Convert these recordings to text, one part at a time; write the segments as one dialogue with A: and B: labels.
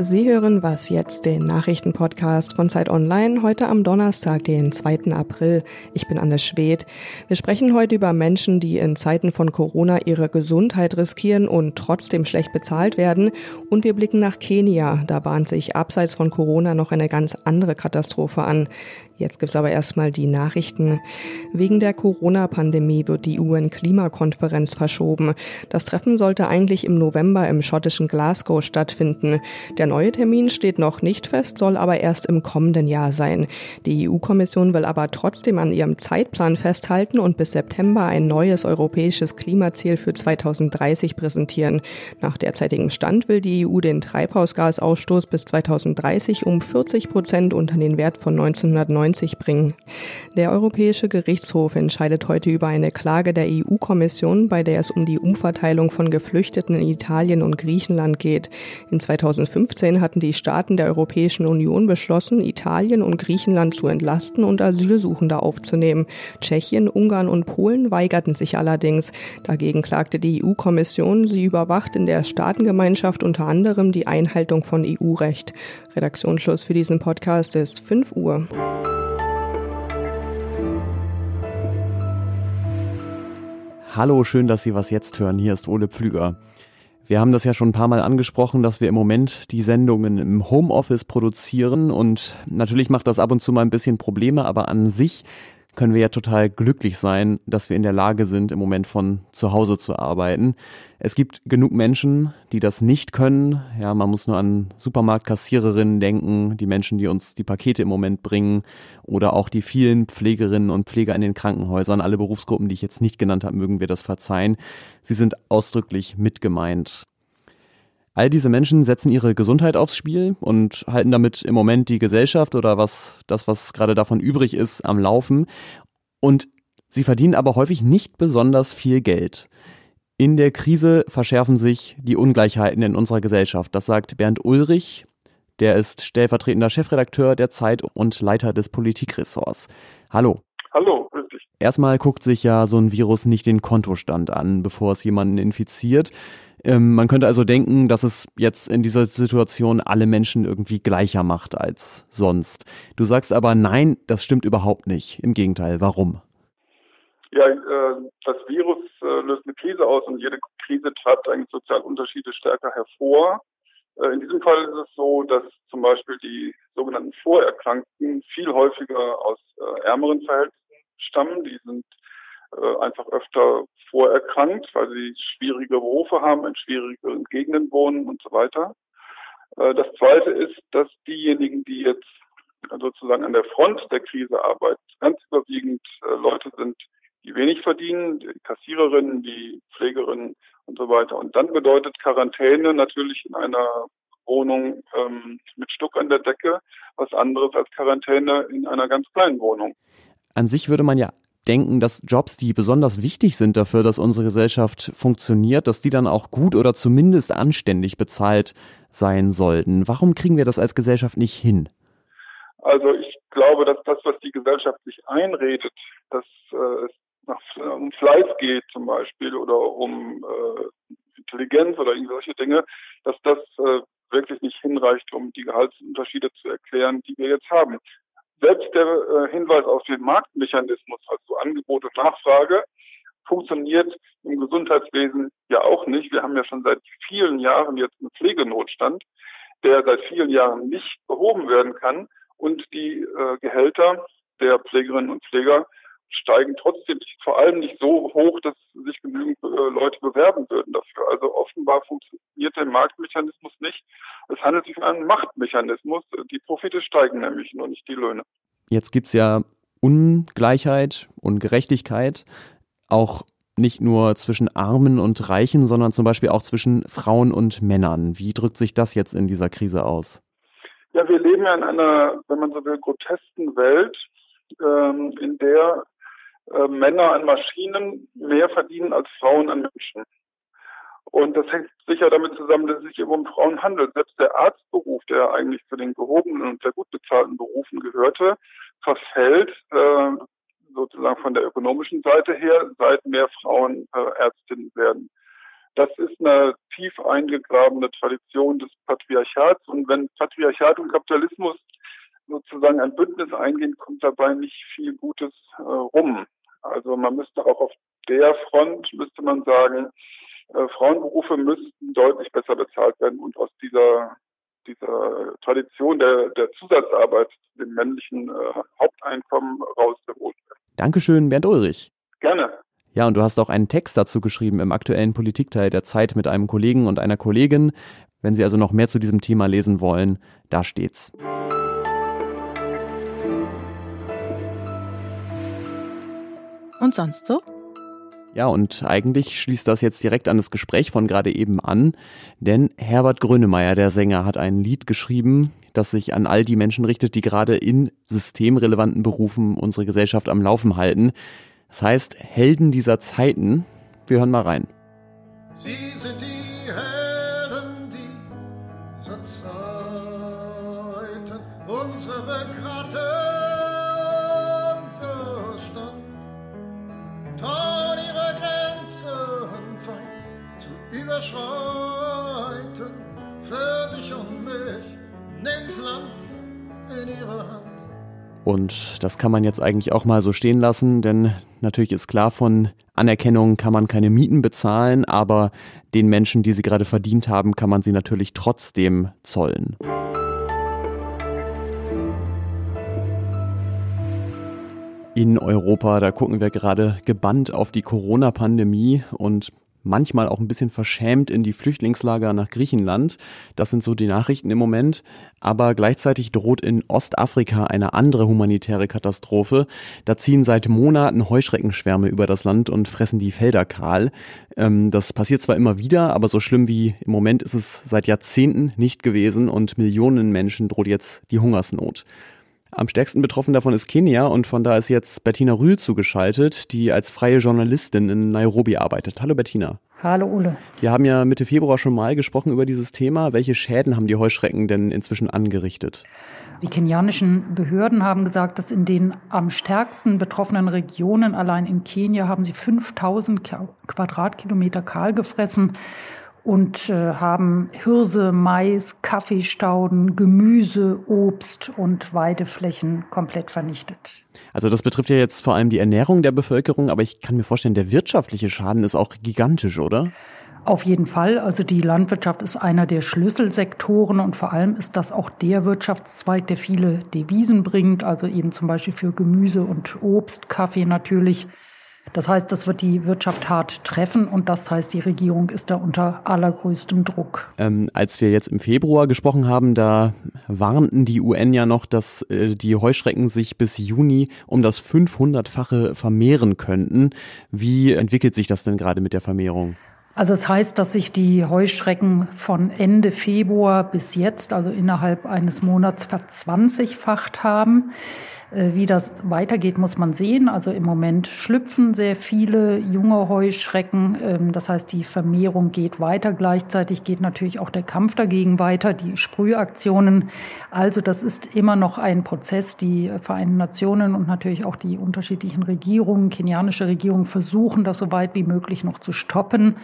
A: Sie hören Was jetzt, den Nachrichtenpodcast von Zeit Online, heute am Donnerstag, den 2. April. Ich bin Anne Schwedt. Wir sprechen heute über Menschen, die in Zeiten von Corona ihre Gesundheit riskieren und trotzdem schlecht bezahlt werden. Und wir blicken nach Kenia. Da bahnt sich abseits von Corona noch eine ganz andere Katastrophe an. Jetzt gibt's aber erstmal die Nachrichten. Wegen der Corona-Pandemie wird die UN-Klimakonferenz verschoben. Das Treffen sollte eigentlich im November im schottischen Glasgow stattfinden. Der neue Termin steht noch nicht fest, soll aber erst im kommenden Jahr sein. Die EU-Kommission will aber trotzdem an ihrem Zeitplan festhalten und bis September ein neues europäisches Klimaziel für 2030 präsentieren. Nach derzeitigem Stand will die EU den Treibhausgasausstoß bis 2030 um 40 Prozent unter den Wert von 1990 1990 bringen. Der Europäische Gerichtshof entscheidet heute über eine Klage der EU-Kommission, bei der es um die Umverteilung von Geflüchteten in Italien und Griechenland geht. In 2015 hatten die Staaten der Europäischen Union beschlossen, Italien und Griechenland zu entlasten und Asylsuchende aufzunehmen. Tschechien, Ungarn und Polen weigerten sich allerdings. Dagegen klagte die EU-Kommission, sie überwacht in der Staatengemeinschaft unter anderem die Einhaltung von EU-Recht. Redaktionsschluss für diesen Podcast ist 5 Uhr.
B: Hallo, schön, dass Sie was jetzt hören. Hier ist Ole Pflüger. Wir haben das ja schon ein paar Mal angesprochen, dass wir im Moment die Sendungen im Homeoffice produzieren und natürlich macht das ab und zu mal ein bisschen Probleme, aber an sich können wir ja total glücklich sein, dass wir in der Lage sind, im Moment von zu Hause zu arbeiten. Es gibt genug Menschen, die das nicht können. Ja, man muss nur an Supermarktkassiererinnen denken, die Menschen, die uns die Pakete im Moment bringen oder auch die vielen Pflegerinnen und Pfleger in den Krankenhäusern. Alle Berufsgruppen, die ich jetzt nicht genannt habe, mögen wir das verzeihen. Sie sind ausdrücklich mitgemeint. All diese Menschen setzen ihre Gesundheit aufs Spiel und halten damit im Moment die Gesellschaft oder was, das, was gerade davon übrig ist, am Laufen. Und sie verdienen aber häufig nicht besonders viel Geld. In der Krise verschärfen sich die Ungleichheiten in unserer Gesellschaft. Das sagt Bernd Ulrich. Der ist stellvertretender Chefredakteur der Zeit und Leiter des Politikressorts. Hallo.
C: Hallo, grüß dich.
B: Erstmal guckt sich ja so ein Virus nicht den Kontostand an, bevor es jemanden infiziert. Ähm, man könnte also denken, dass es jetzt in dieser Situation alle Menschen irgendwie gleicher macht als sonst. Du sagst aber nein, das stimmt überhaupt nicht. Im Gegenteil, warum?
C: Ja, äh, das Virus äh, löst eine Krise aus und jede Krise treibt eigentlich soziale Unterschiede stärker hervor. Äh, in diesem Fall ist es so, dass zum Beispiel die sogenannten Vorerkrankten viel häufiger aus äh, ärmeren Verhältnissen stammen. Die sind einfach öfter vorerkrankt, weil sie schwierige Berufe haben, in schwierigeren Gegenden wohnen und so weiter. Äh, das Zweite ist, dass diejenigen, die jetzt sozusagen an der Front der Krise arbeiten, ganz überwiegend äh, Leute sind, die wenig verdienen, die Kassiererinnen, die Pflegerinnen und so weiter. Und dann bedeutet Quarantäne natürlich in einer Wohnung ähm, mit Stuck an der Decke was anderes als Quarantäne in einer ganz kleinen Wohnung.
B: An sich würde man ja denken, dass Jobs, die besonders wichtig sind dafür, dass unsere Gesellschaft funktioniert, dass die dann auch gut oder zumindest anständig bezahlt sein sollten. Warum kriegen wir das als Gesellschaft nicht hin?
C: Also ich glaube, dass das, was die Gesellschaft sich einredet, dass äh, es nach, um Fleiß geht zum Beispiel oder um äh, Intelligenz oder solche Dinge, dass das äh, wirklich nicht hinreicht, um die Gehaltsunterschiede zu erklären, die wir jetzt haben selbst der äh, Hinweis auf den Marktmechanismus, also Angebot und Nachfrage, funktioniert im Gesundheitswesen ja auch nicht. Wir haben ja schon seit vielen Jahren jetzt einen Pflegenotstand, der seit vielen Jahren nicht behoben werden kann. Und die äh, Gehälter der Pflegerinnen und Pfleger steigen trotzdem vor allem nicht so hoch, dass sich genügend äh, Leute bewerben würden dafür. Also offenbar funktioniert der Marktmechanismus nicht. Es handelt sich um einen Machtmechanismus. Die Profite steigen nämlich nur nicht die Löhne.
B: Jetzt gibt es ja Ungleichheit und Gerechtigkeit auch nicht nur zwischen Armen und Reichen, sondern zum Beispiel auch zwischen Frauen und Männern. Wie drückt sich das jetzt in dieser Krise aus?
C: Ja, wir leben ja in einer, wenn man so will, grotesken Welt, ähm, in der äh, Männer an Maschinen mehr verdienen als Frauen an Menschen. Und das hängt sicher damit zusammen, dass es sich eben um Frauen handelt. Selbst der Arztberuf, der eigentlich zu den gehobenen und sehr gut bezahlten Berufen gehörte, verfällt äh, sozusagen von der ökonomischen Seite her, seit mehr Frauen äh, Ärztinnen werden. Das ist eine tief eingegrabene Tradition des Patriarchats. Und wenn Patriarchat und Kapitalismus sozusagen ein Bündnis eingehen, kommt dabei nicht viel Gutes äh, rum. Also man müsste auch auf der Front, müsste man sagen, äh, Frauenberufe müssten deutlich besser bezahlt werden und aus dieser dieser Tradition der, der Zusatzarbeit dem männlichen äh, Haupteinkommen rausgeholt werden.
B: Dankeschön, Bernd Ulrich.
C: Gerne.
B: Ja, und du hast auch einen Text dazu geschrieben im aktuellen Politikteil der Zeit mit einem Kollegen und einer Kollegin. Wenn Sie also noch mehr zu diesem Thema lesen wollen, da steht's.
A: Und sonst so?
B: Ja, und eigentlich schließt das jetzt direkt an das Gespräch von gerade eben an, denn Herbert Grönemeyer, der Sänger, hat ein Lied geschrieben, das sich an all die Menschen richtet, die gerade in systemrelevanten Berufen unsere Gesellschaft am Laufen halten. Das heißt, Helden dieser Zeiten. Wir hören mal rein. Sie sind die überschreiten für dich und mich. Nimm Land in ihre Hand. Und das kann man jetzt eigentlich auch mal so stehen lassen, denn natürlich ist klar, von Anerkennung kann man keine Mieten bezahlen, aber den Menschen, die sie gerade verdient haben, kann man sie natürlich trotzdem zollen. In Europa, da gucken wir gerade gebannt auf die Corona-Pandemie und manchmal auch ein bisschen verschämt in die Flüchtlingslager nach Griechenland. Das sind so die Nachrichten im Moment. Aber gleichzeitig droht in Ostafrika eine andere humanitäre Katastrophe. Da ziehen seit Monaten Heuschreckenschwärme über das Land und fressen die Felder kahl. Ähm, das passiert zwar immer wieder, aber so schlimm wie im Moment ist es seit Jahrzehnten nicht gewesen und Millionen Menschen droht jetzt die Hungersnot. Am stärksten betroffen davon ist Kenia und von da ist jetzt Bettina Rühl zugeschaltet, die als freie Journalistin in Nairobi arbeitet. Hallo Bettina.
D: Hallo Ole.
B: Wir haben ja Mitte Februar schon mal gesprochen über dieses Thema. Welche Schäden haben die Heuschrecken denn inzwischen angerichtet?
D: Die kenianischen Behörden haben gesagt, dass in den am stärksten betroffenen Regionen, allein in Kenia, haben sie 5000 Quadratkilometer kahl gefressen und äh, haben Hirse, Mais, Kaffeestauden, Gemüse, Obst und Weideflächen komplett vernichtet.
B: Also das betrifft ja jetzt vor allem die Ernährung der Bevölkerung, aber ich kann mir vorstellen, der wirtschaftliche Schaden ist auch gigantisch, oder?
D: Auf jeden Fall. Also die Landwirtschaft ist einer der Schlüsselsektoren und vor allem ist das auch der Wirtschaftszweig, der viele Devisen bringt, also eben zum Beispiel für Gemüse und Obst, Kaffee natürlich. Das heißt, das wird die Wirtschaft hart treffen und das heißt, die Regierung ist da unter allergrößtem Druck.
B: Ähm, als wir jetzt im Februar gesprochen haben, da warnten die UN ja noch, dass äh, die Heuschrecken sich bis Juni um das 500-fache vermehren könnten. Wie entwickelt sich das denn gerade mit der Vermehrung?
D: Also es das heißt, dass sich die Heuschrecken von Ende Februar bis jetzt, also innerhalb eines Monats, verzwanzigfacht haben. Äh, wie das weitergeht, muss man sehen. Also im Moment schlüpfen sehr viele junge Heuschrecken. Ähm, das heißt, die Vermehrung geht weiter. Gleichzeitig geht natürlich auch der Kampf dagegen weiter, die Sprühaktionen. Also das ist immer noch ein Prozess. Die Vereinten Nationen und natürlich auch die unterschiedlichen Regierungen, kenianische Regierungen versuchen, das so weit wie möglich noch zu stoppen.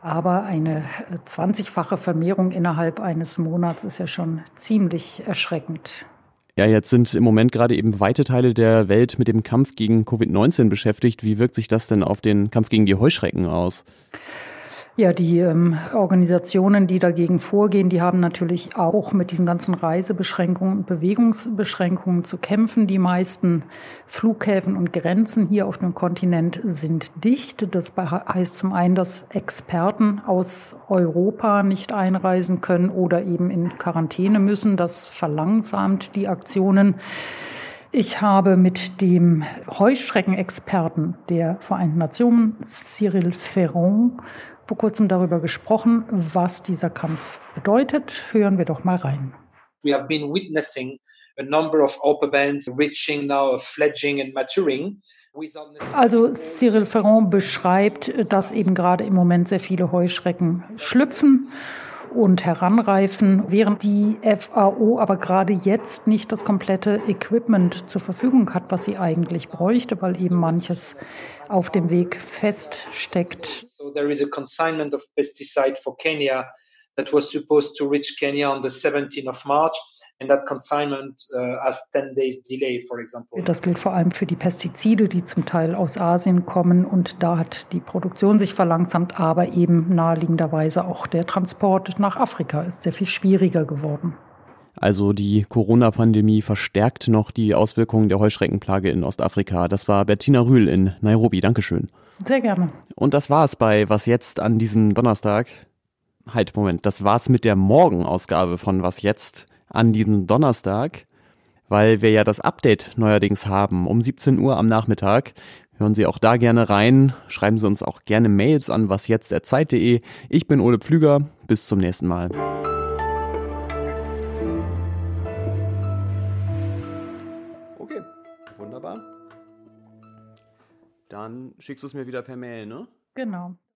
D: Aber eine 20-fache Vermehrung innerhalb eines Monats ist ja schon ziemlich erschreckend.
B: Ja, jetzt sind im Moment gerade eben weite Teile der Welt mit dem Kampf gegen Covid-19 beschäftigt. Wie wirkt sich das denn auf den Kampf gegen die Heuschrecken aus?
D: Ja, die ähm, Organisationen, die dagegen vorgehen, die haben natürlich auch mit diesen ganzen Reisebeschränkungen und Bewegungsbeschränkungen zu kämpfen. Die meisten Flughäfen und Grenzen hier auf dem Kontinent sind dicht. Das heißt zum einen, dass Experten aus Europa nicht einreisen können oder eben in Quarantäne müssen. Das verlangsamt die Aktionen. Ich habe mit dem Heuschreckenexperten der Vereinten Nationen, Cyril Ferron, vor kurzem darüber gesprochen, was dieser Kampf bedeutet. Hören wir doch mal rein.
E: We have been witnessing a number of bands reaching now fledging and maturing.
D: Also Cyril Ferron beschreibt, dass eben gerade im Moment sehr viele Heuschrecken schlüpfen und heranreifen, während die FAO aber gerade jetzt nicht das komplette Equipment zur Verfügung hat, was sie eigentlich bräuchte, weil eben manches auf dem Weg feststeckt.
E: There is a consignment of pesticide for Kenya that was supposed to reach Kenya on the 17th of March. And that consignment uh, has 10 days delay, for example.
D: Das gilt vor allem für die Pestizide, die zum Teil aus Asien kommen. Und da hat die Produktion sich verlangsamt, aber eben naheliegenderweise auch der Transport nach Afrika ist sehr viel schwieriger geworden.
B: Also die Corona-Pandemie verstärkt noch die Auswirkungen der Heuschreckenplage in Ostafrika. Das war Bettina Rühl in Nairobi. Dankeschön.
D: Sehr gerne.
B: Und das war es bei Was jetzt an diesem Donnerstag. Halt, Moment, das war's mit der Morgenausgabe von Was jetzt an diesem Donnerstag, weil wir ja das Update neuerdings haben um 17 Uhr am Nachmittag. Hören Sie auch da gerne rein. Schreiben Sie uns auch gerne Mails an wasjetzt.zeit.de. Ich bin Ole Pflüger. Bis zum nächsten Mal. Dann schickst du es mir wieder per Mail, ne?
D: Genau.